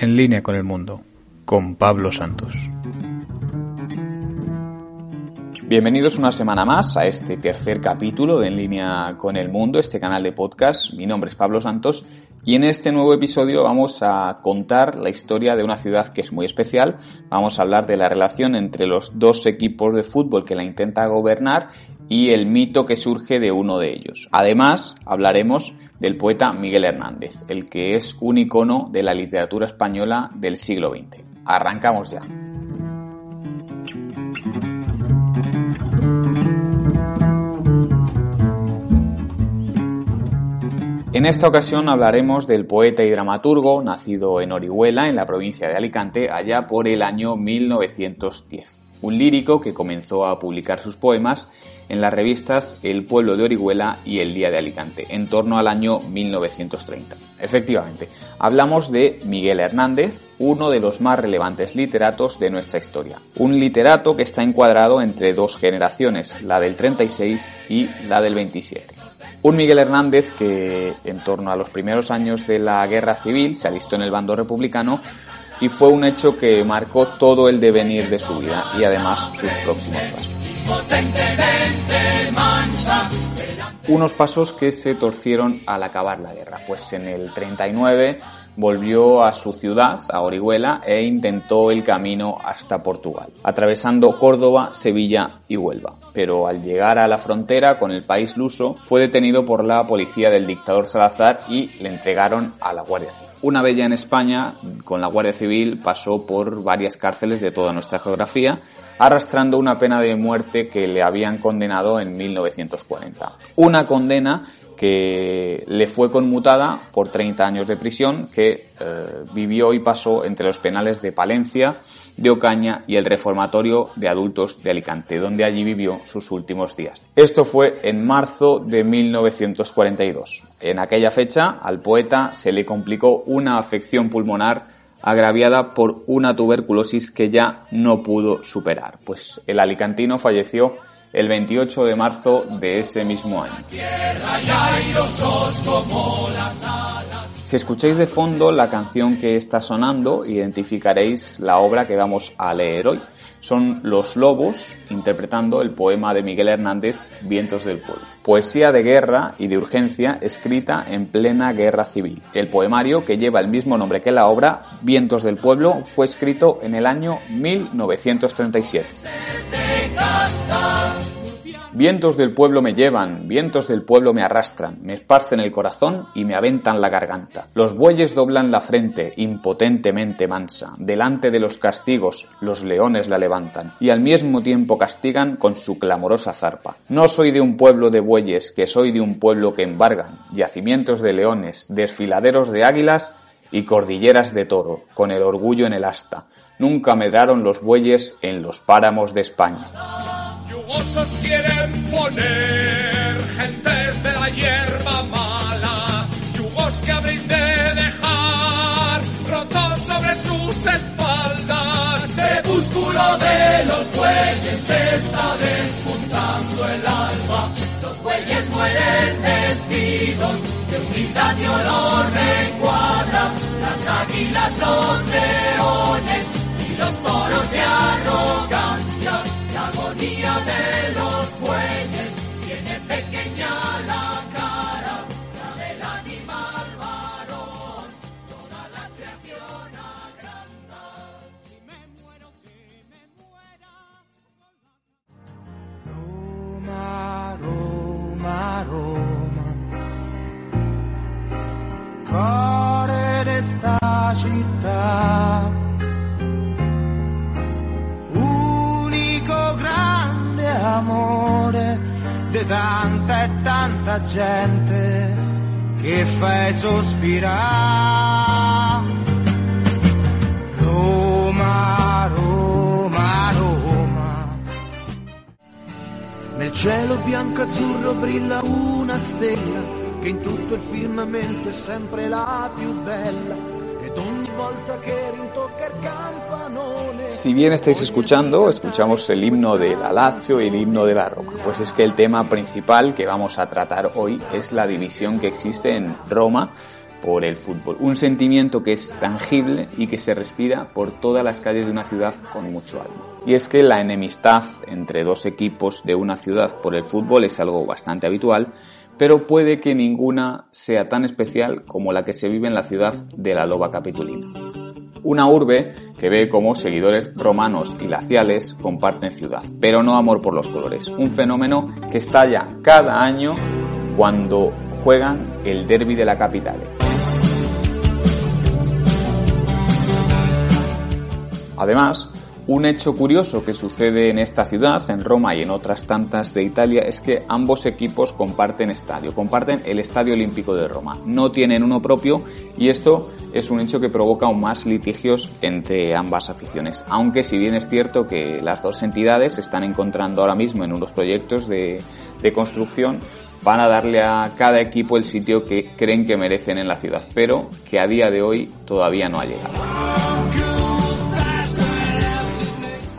En línea con el mundo, con Pablo Santos. Bienvenidos una semana más a este tercer capítulo de En línea con el mundo, este canal de podcast. Mi nombre es Pablo Santos y en este nuevo episodio vamos a contar la historia de una ciudad que es muy especial. Vamos a hablar de la relación entre los dos equipos de fútbol que la intenta gobernar y el mito que surge de uno de ellos. Además, hablaremos del poeta Miguel Hernández, el que es un icono de la literatura española del siglo XX. Arrancamos ya. En esta ocasión hablaremos del poeta y dramaturgo nacido en Orihuela, en la provincia de Alicante, allá por el año 1910 un lírico que comenzó a publicar sus poemas en las revistas El Pueblo de Orihuela y El Día de Alicante, en torno al año 1930. Efectivamente, hablamos de Miguel Hernández, uno de los más relevantes literatos de nuestra historia. Un literato que está encuadrado entre dos generaciones, la del 36 y la del 27. Un Miguel Hernández que en torno a los primeros años de la Guerra Civil se alistó en el bando republicano y fue un hecho que marcó todo el devenir de su vida y además sus próximos pasos. Unos pasos que se torcieron al acabar la guerra, pues en el 39 volvió a su ciudad, a Orihuela, e intentó el camino hasta Portugal, atravesando Córdoba, Sevilla y Huelva. Pero al llegar a la frontera con el país luso, fue detenido por la policía del dictador Salazar y le entregaron a la Guardia Civil. Una vez ya en España, con la Guardia Civil, pasó por varias cárceles de toda nuestra geografía, arrastrando una pena de muerte que le habían condenado en 1940. Una condena que le fue conmutada por 30 años de prisión que eh, vivió y pasó entre los penales de Palencia, de Ocaña y el reformatorio de adultos de Alicante, donde allí vivió sus últimos días. Esto fue en marzo de 1942. En aquella fecha, al poeta se le complicó una afección pulmonar agraviada por una tuberculosis que ya no pudo superar, pues el alicantino falleció el 28 de marzo de ese mismo año. Si escucháis de fondo la canción que está sonando, identificaréis la obra que vamos a leer hoy. Son Los Lobos interpretando el poema de Miguel Hernández, Vientos del Pueblo. Poesía de guerra y de urgencia escrita en plena guerra civil. El poemario, que lleva el mismo nombre que la obra, Vientos del Pueblo, fue escrito en el año 1937. Vientos del pueblo me llevan, vientos del pueblo me arrastran, me esparcen el corazón y me aventan la garganta. Los bueyes doblan la frente, impotentemente mansa. Delante de los castigos, los leones la levantan, y al mismo tiempo castigan con su clamorosa zarpa. No soy de un pueblo de bueyes, que soy de un pueblo que embargan, yacimientos de leones, desfiladeros de águilas y cordilleras de toro, con el orgullo en el asta. Nunca medraron los bueyes en los páramos de España os quieren poner, gentes de la hierba mala, yugos que habréis de dejar rotos sobre sus espaldas. Crepúsculo de los bueyes está despuntando el alba, los bueyes mueren vestidos de humildad y olor recuadra, las águilas, los Unico grande amore di tanta e tanta gente che fai sospirare. Roma, Roma, Roma. Nel cielo bianco-azzurro brilla una stella che in tutto il firmamento è sempre la più bella Si bien estáis escuchando, escuchamos el himno de la Lazio y el himno de la Roma. Pues es que el tema principal que vamos a tratar hoy es la división que existe en Roma por el fútbol. Un sentimiento que es tangible y que se respira por todas las calles de una ciudad con mucho alma. Y es que la enemistad entre dos equipos de una ciudad por el fútbol es algo bastante habitual, pero puede que ninguna sea tan especial como la que se vive en la ciudad de la Loba Capitolina. Una urbe que ve como seguidores romanos y laciales comparten ciudad, pero no amor por los colores. Un fenómeno que estalla cada año cuando juegan el derby de la capital. Además, un hecho curioso que sucede en esta ciudad, en Roma y en otras tantas de Italia, es que ambos equipos comparten estadio, comparten el Estadio Olímpico de Roma. No tienen uno propio y esto es un hecho que provoca aún más litigios entre ambas aficiones. Aunque si bien es cierto que las dos entidades se están encontrando ahora mismo en unos proyectos de, de construcción, van a darle a cada equipo el sitio que creen que merecen en la ciudad, pero que a día de hoy todavía no ha llegado.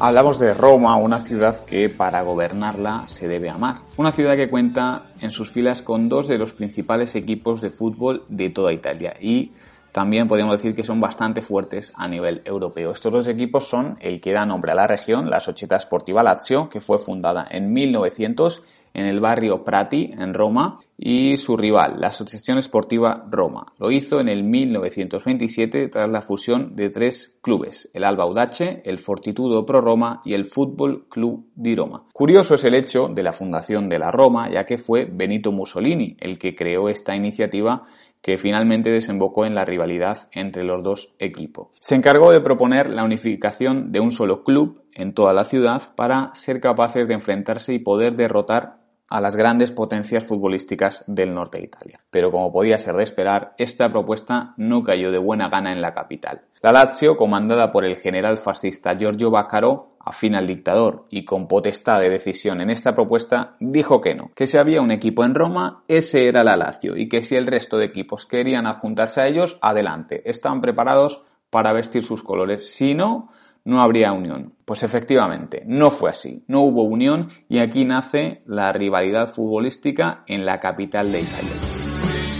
Hablamos de Roma, una ciudad que para gobernarla se debe amar. Una ciudad que cuenta en sus filas con dos de los principales equipos de fútbol de toda Italia y también podríamos decir que son bastante fuertes a nivel europeo. Estos dos equipos son el que da nombre a la región, la Società Sportiva Lazio, que fue fundada en 1900 en el barrio Prati, en Roma, y su rival, la Asociación Esportiva Roma. Lo hizo en el 1927 tras la fusión de tres clubes, el Alba Audace, el Fortitudo Pro Roma y el Fútbol Club di Roma. Curioso es el hecho de la fundación de la Roma, ya que fue Benito Mussolini el que creó esta iniciativa que finalmente desembocó en la rivalidad entre los dos equipos. Se encargó de proponer la unificación de un solo club en toda la ciudad para ser capaces de enfrentarse y poder derrotar a las grandes potencias futbolísticas del norte de Italia. Pero como podía ser de esperar, esta propuesta no cayó de buena gana en la capital. La Lazio, comandada por el general fascista Giorgio Baccaro, afín al dictador y con potestad de decisión en esta propuesta, dijo que no, que si había un equipo en Roma, ese era la Lazio, y que si el resto de equipos querían adjuntarse a ellos, adelante, estaban preparados para vestir sus colores. Si no, no habría unión. Pues efectivamente, no fue así, no hubo unión y aquí nace la rivalidad futbolística en la capital de Italia.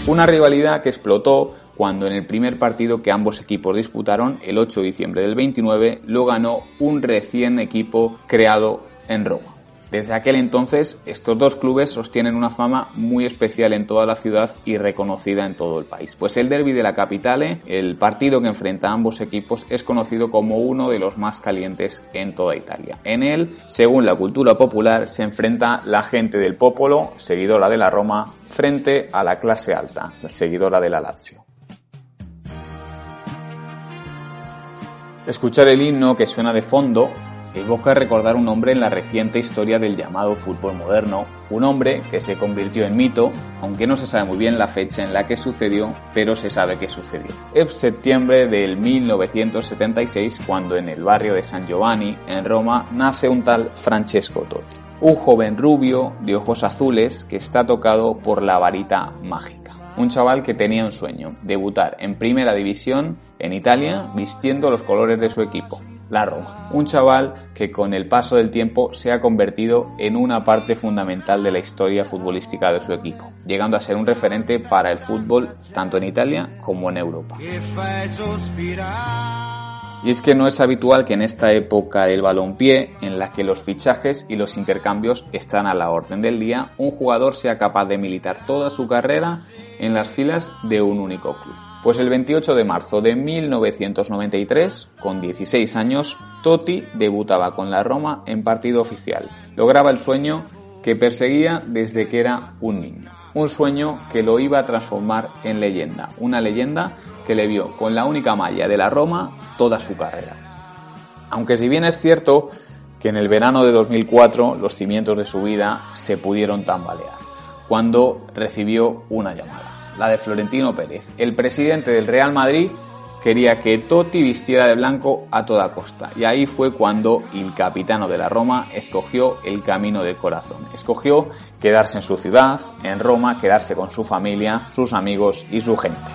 Una rivalidad que explotó cuando en el primer partido que ambos equipos disputaron, el 8 de diciembre del 29, lo ganó un recién equipo creado en Roma. Desde aquel entonces, estos dos clubes sostienen una fama muy especial en toda la ciudad y reconocida en todo el país. Pues el derby de la capitale, el partido que enfrenta a ambos equipos, es conocido como uno de los más calientes en toda Italia. En él, según la cultura popular, se enfrenta la gente del popolo, seguidora de la Roma, frente a la clase alta, la seguidora de la Lazio. Escuchar el himno que suena de fondo evoca recordar un hombre en la reciente historia del llamado fútbol moderno, un hombre que se convirtió en mito, aunque no se sabe muy bien la fecha en la que sucedió, pero se sabe que sucedió. Es septiembre del 1976 cuando en el barrio de San Giovanni, en Roma, nace un tal Francesco Totti, un joven rubio de ojos azules que está tocado por la varita mágica. Un chaval que tenía un sueño, debutar en primera división en Italia vistiendo los colores de su equipo, la Roma. Un chaval que con el paso del tiempo se ha convertido en una parte fundamental de la historia futbolística de su equipo, llegando a ser un referente para el fútbol tanto en Italia como en Europa. Y es que no es habitual que en esta época del balompié, en la que los fichajes y los intercambios están a la orden del día, un jugador sea capaz de militar toda su carrera en las filas de un único club. Pues el 28 de marzo de 1993, con 16 años, Totti debutaba con la Roma en partido oficial. Lograba el sueño que perseguía desde que era un niño. Un sueño que lo iba a transformar en leyenda. Una leyenda que le vio con la única malla de la Roma toda su carrera. Aunque si bien es cierto que en el verano de 2004 los cimientos de su vida se pudieron tambalear, cuando recibió una llamada, la de Florentino Pérez, el presidente del Real Madrid quería que Totti vistiera de blanco a toda costa. Y ahí fue cuando el capitano de la Roma escogió el camino del corazón. Escogió quedarse en su ciudad, en Roma, quedarse con su familia, sus amigos y su gente.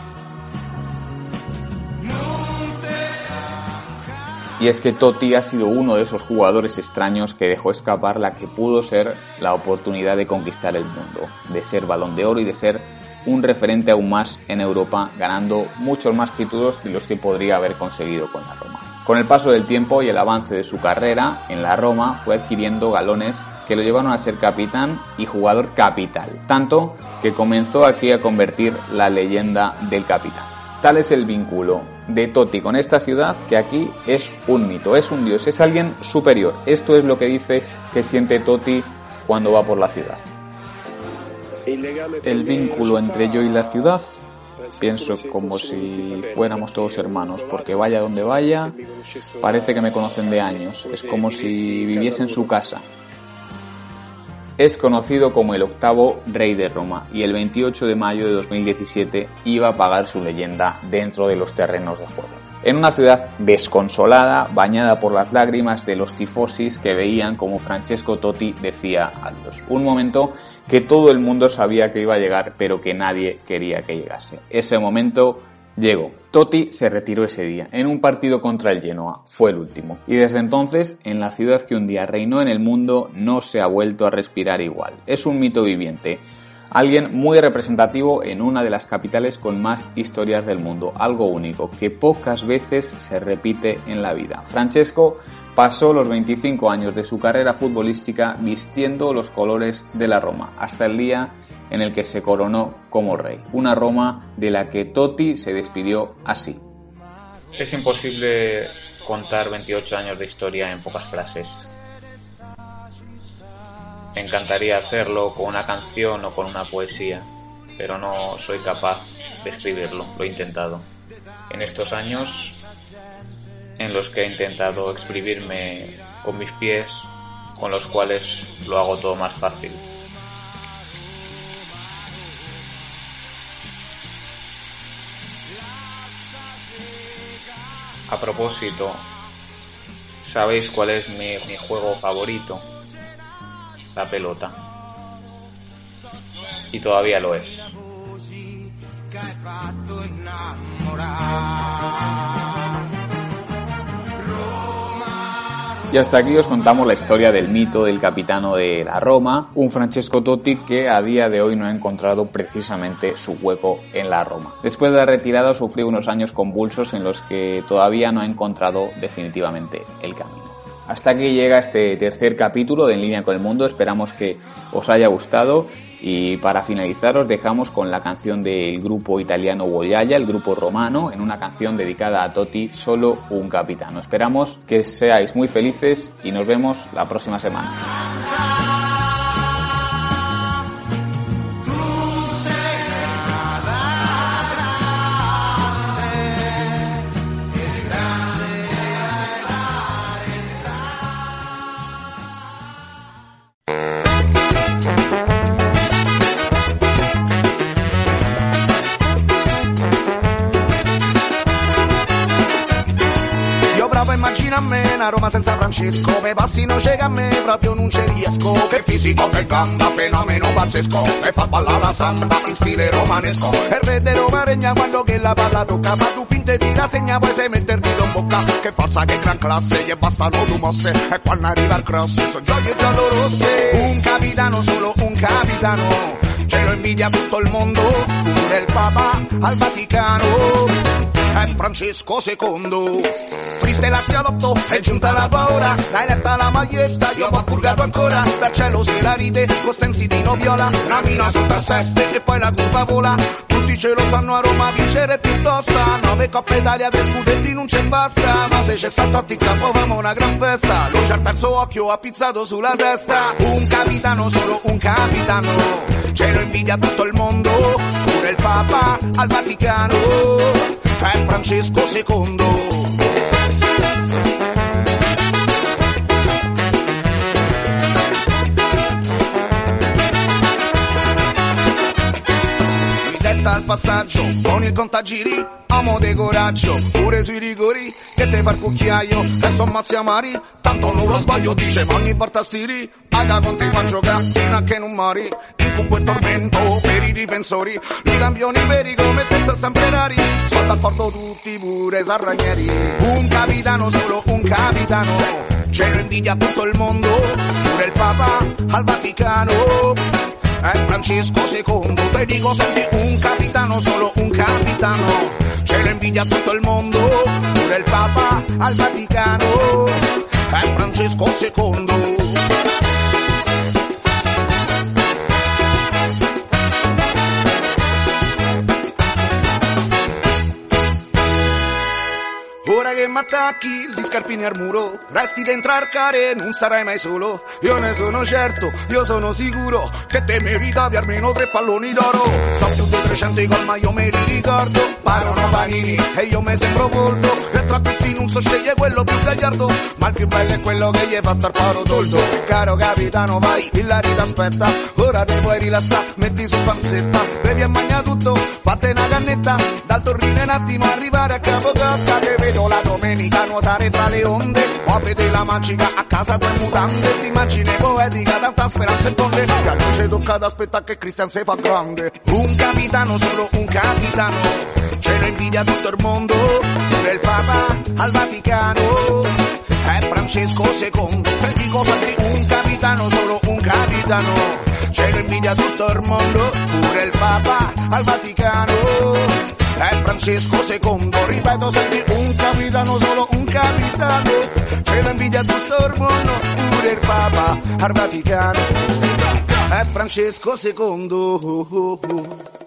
Y es que Totti ha sido uno de esos jugadores extraños que dejó escapar la que pudo ser la oportunidad de conquistar el mundo, de ser balón de oro y de ser un referente aún más en Europa, ganando muchos más títulos de los que podría haber conseguido con la Roma. Con el paso del tiempo y el avance de su carrera en la Roma, fue adquiriendo galones que lo llevaron a ser capitán y jugador capital, tanto que comenzó aquí a convertir la leyenda del capitán. Tal es el vínculo de Totti con esta ciudad que aquí es un mito, es un dios, es alguien superior. Esto es lo que dice que siente Totti cuando va por la ciudad. El vínculo entre yo y la ciudad pienso como si fuéramos todos hermanos, porque vaya donde vaya, parece que me conocen de años, es como si viviese en su casa. Es conocido como el octavo rey de Roma y el 28 de mayo de 2017 iba a pagar su leyenda dentro de los terrenos de juego. En una ciudad desconsolada, bañada por las lágrimas de los tifosis que veían como Francesco Totti decía adiós. Un momento que todo el mundo sabía que iba a llegar, pero que nadie quería que llegase. Ese momento llegó. Totti se retiró ese día, en un partido contra el Genoa, fue el último. Y desde entonces, en la ciudad que un día reinó en el mundo, no se ha vuelto a respirar igual. Es un mito viviente. Alguien muy representativo en una de las capitales con más historias del mundo, algo único, que pocas veces se repite en la vida. Francesco pasó los 25 años de su carrera futbolística vistiendo los colores de la Roma, hasta el día en el que se coronó como rey. Una Roma de la que Totti se despidió así. Es imposible contar 28 años de historia en pocas frases. Encantaría hacerlo con una canción o con una poesía, pero no soy capaz de escribirlo, lo he intentado. En estos años en los que he intentado exprimirme con mis pies, con los cuales lo hago todo más fácil. A propósito, ¿sabéis cuál es mi, mi juego favorito? La pelota. Y todavía lo es. Y hasta aquí os contamos la historia del mito del capitano de la Roma, un Francesco Totti que a día de hoy no ha encontrado precisamente su hueco en la Roma. Después de la retirada sufrió unos años convulsos en los que todavía no ha encontrado definitivamente el camino. Hasta aquí llega este tercer capítulo de En línea con el mundo, esperamos que os haya gustado y para finalizar os dejamos con la canción del grupo italiano Boyaya, el grupo romano, en una canción dedicada a Totti, solo un capitano. Esperamos que seáis muy felices y nos vemos la próxima semana. A Roma senza Francesco Me passi non c'è a me, proprio non ci riesco. Che fisico, che gamba, fenomeno pazzesco E fa ballare la samba in stile romanesco. E re de Roma regna quando che la palla tocca Fa tu finte di rassegna, poi sei metter dito in bocca. Che forza, che gran classe, gli bastano due mosse E quando arriva il cross, so gioie giallo-rosse. Un capitano, solo un capitano Ce lo invidia tutto il mondo Pure il Papa al Vaticano è Francesco II. Triste l'aziolotto, è giunta la paura, l'hai letta la maglietta, io ho purgato ancora, dal cielo se la ride, con sensi di noviola, la mina sotto al sette e poi la colpa vola, tutti ce lo sanno a Roma vincere piuttosto, nove coppe Italia per scudetti non c'è basta, ma se c'è stato in campo famo una gran festa, luce al terzo occhio ha pizzato sulla testa, un capitano, solo un capitano, ce lo invidia tutto il mondo, pure il Papa al Vaticano Francesco II. Passaggio con il contagiri amo de coraggio pure sui rigori che te fa cucchiaio resto ammazzi amari tanto non lo sbaglio dice ma ogni volta stiri aga continua a giocare fino a che non mori incubo e tormento per i difensori i campioni veri come te sono sempre rari sono d'accordo tutti pure sarragneri un capitano solo un capitano ce lo invidia tutto il mondo pure il papa al Vaticano è Francesco II, te dico senti un capitano, solo un capitano, ce lo invidia tutto il mondo, pure il Papa al Vaticano, è Francesco II. M'attacchi gli scarpini al muro, resti dentro al care, non sarai mai solo. Io ne sono certo, io sono sicuro che te meritavi almeno tre palloni d'oro. So più di 300 gol ma io me li ricordo, parono panini e io me sembro volto. E tra tutti non so sceglie quello più gagliardo, ma il più bello è quello che gli hai fatto al paro tolto. Caro capitano vai, il Lari t'aspetta, ora te puoi rilassare, metti su panzetta, bevi e mangia tutto, fatte una cannetta, dal torrino un attimo arrivare a capo cacca che vedo la domenica nuotare tra le onde. O a vedere la magica a casa tue mutande. St'immagine poetica tanta speranza in fonde che a noi tocca ad aspettare che Cristian si fa grande. Un capitano solo un capitano. Ce lo invidia tutto il mondo. Pure il Papa al Vaticano. È Francesco II te dico fatti un capitano solo un capitano. Ce lo invidia tutto il mondo. Pure il Papa al Vaticano. È Francesco II, ripeto senti un capitano, solo un capitano, ce lo invidia tutto il mondo, pure il Papa al Vaticano, è Francesco II.